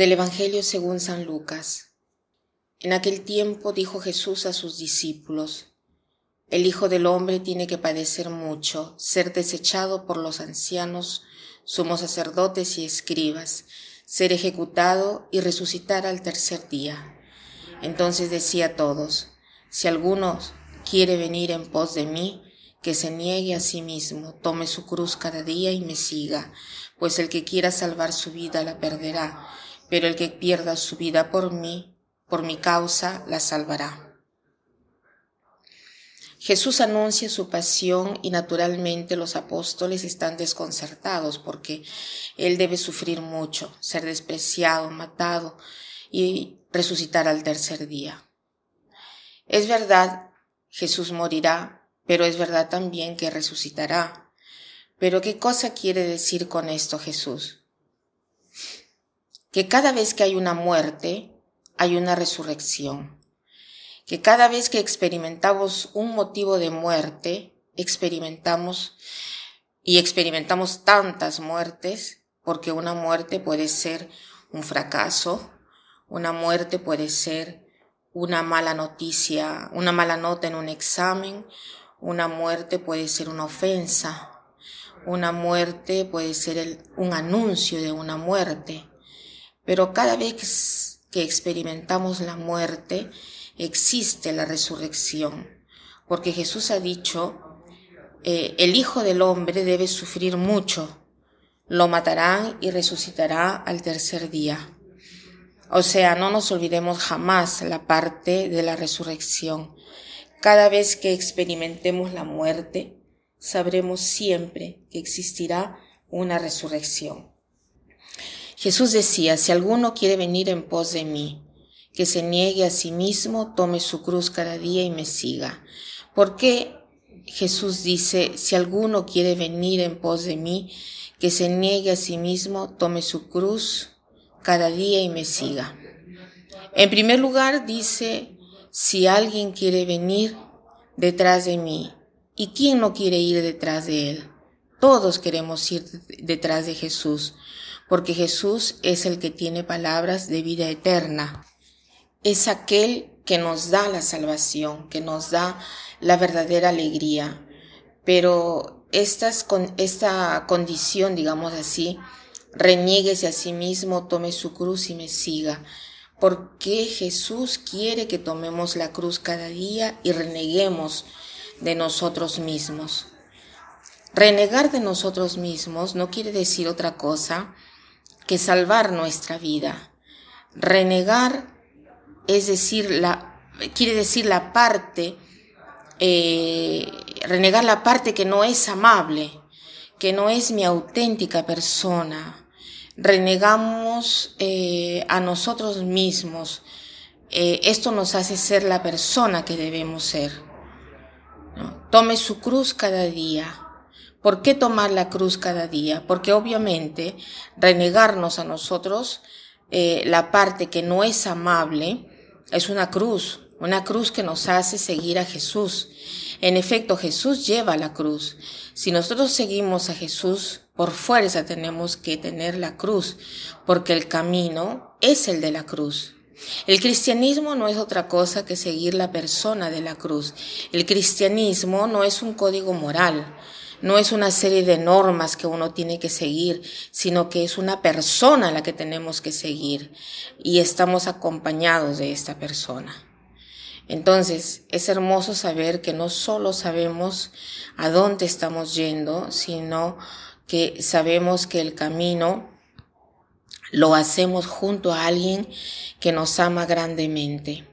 Del Evangelio según San Lucas. En aquel tiempo dijo Jesús a sus discípulos, El Hijo del Hombre tiene que padecer mucho, ser desechado por los ancianos, sumos sacerdotes y escribas, ser ejecutado y resucitar al tercer día. Entonces decía a todos, Si alguno quiere venir en pos de mí, que se niegue a sí mismo, tome su cruz cada día y me siga, pues el que quiera salvar su vida la perderá pero el que pierda su vida por mí, por mi causa, la salvará. Jesús anuncia su pasión y naturalmente los apóstoles están desconcertados porque Él debe sufrir mucho, ser despreciado, matado y resucitar al tercer día. Es verdad, Jesús morirá, pero es verdad también que resucitará. Pero ¿qué cosa quiere decir con esto Jesús? Que cada vez que hay una muerte, hay una resurrección, que cada vez que experimentamos un motivo de muerte, experimentamos y experimentamos tantas muertes, porque una muerte puede ser un fracaso, una muerte puede ser una mala noticia, una mala nota en un examen, una muerte puede ser una ofensa, una muerte puede ser un anuncio de una muerte, pero cada vez que experimentamos la muerte, existe la resurrección, porque Jesús ha dicho, eh, el Hijo del Hombre debe sufrir mucho, lo matarán y resucitará al tercer día. O sea, no nos olvidemos jamás la parte de la resurrección. Cada vez que experimentemos la muerte, sabremos siempre que existirá una resurrección. Jesús decía, si alguno quiere venir en pos de mí, que se niegue a sí mismo, tome su cruz cada día y me siga. ¿Por qué Jesús dice, si alguno quiere venir en pos de mí, que se niegue a sí mismo, tome su cruz cada día y me siga? En primer lugar dice, si alguien quiere venir detrás de mí, ¿y quién no quiere ir detrás de él? Todos queremos ir detrás de Jesús porque Jesús es el que tiene palabras de vida eterna. Es aquel que nos da la salvación, que nos da la verdadera alegría. Pero estas, con, esta condición, digamos así, renieguese a sí mismo, tome su cruz y me siga. Porque Jesús quiere que tomemos la cruz cada día y reneguemos de nosotros mismos. Renegar de nosotros mismos no quiere decir otra cosa que salvar nuestra vida. Renegar es decir, la, quiere decir la parte, eh, renegar la parte que no es amable, que no es mi auténtica persona. Renegamos eh, a nosotros mismos. Eh, esto nos hace ser la persona que debemos ser. Tome su cruz cada día ¿Por qué tomar la cruz cada día? Porque obviamente renegarnos a nosotros, eh, la parte que no es amable, es una cruz, una cruz que nos hace seguir a Jesús. En efecto, Jesús lleva la cruz. Si nosotros seguimos a Jesús, por fuerza tenemos que tener la cruz, porque el camino es el de la cruz. El cristianismo no es otra cosa que seguir la persona de la cruz. El cristianismo no es un código moral, no es una serie de normas que uno tiene que seguir, sino que es una persona la que tenemos que seguir y estamos acompañados de esta persona. Entonces, es hermoso saber que no solo sabemos a dónde estamos yendo, sino que sabemos que el camino lo hacemos junto a alguien que nos ama grandemente.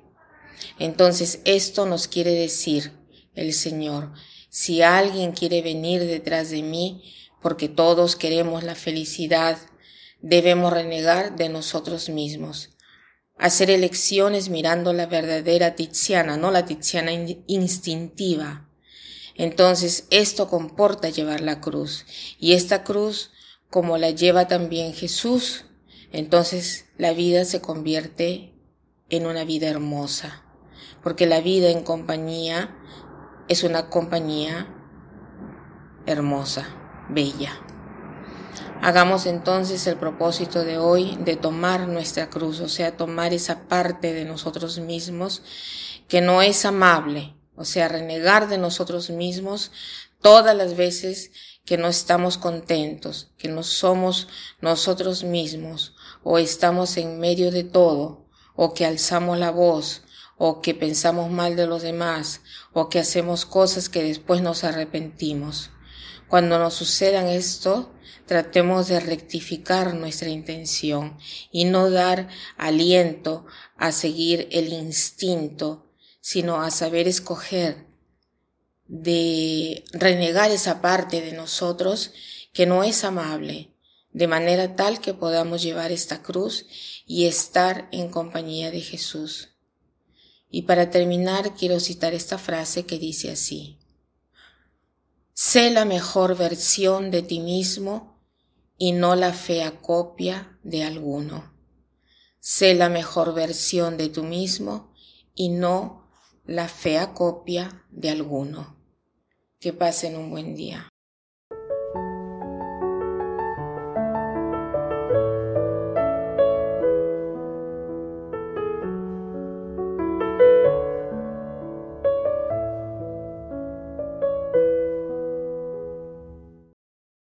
Entonces, esto nos quiere decir el Señor, si alguien quiere venir detrás de mí, porque todos queremos la felicidad, debemos renegar de nosotros mismos. Hacer elecciones mirando la verdadera Tiziana, no la Tiziana instintiva. Entonces esto comporta llevar la cruz. Y esta cruz, como la lleva también Jesús, entonces la vida se convierte en una vida hermosa. Porque la vida en compañía es una compañía hermosa, bella. Hagamos entonces el propósito de hoy de tomar nuestra cruz, o sea, tomar esa parte de nosotros mismos que no es amable, o sea, renegar de nosotros mismos todas las veces que no estamos contentos, que no somos nosotros mismos, o estamos en medio de todo, o que alzamos la voz, o que pensamos mal de los demás, o que hacemos cosas que después nos arrepentimos. Cuando nos sucedan esto, tratemos de rectificar nuestra intención y no dar aliento a seguir el instinto, sino a saber escoger de renegar esa parte de nosotros que no es amable, de manera tal que podamos llevar esta cruz y estar en compañía de Jesús. Y para terminar quiero citar esta frase que dice así. Sé la mejor versión de ti mismo y no la fea copia de alguno. Sé la mejor versión de tú mismo y no la fea copia de alguno. Que pasen un buen día.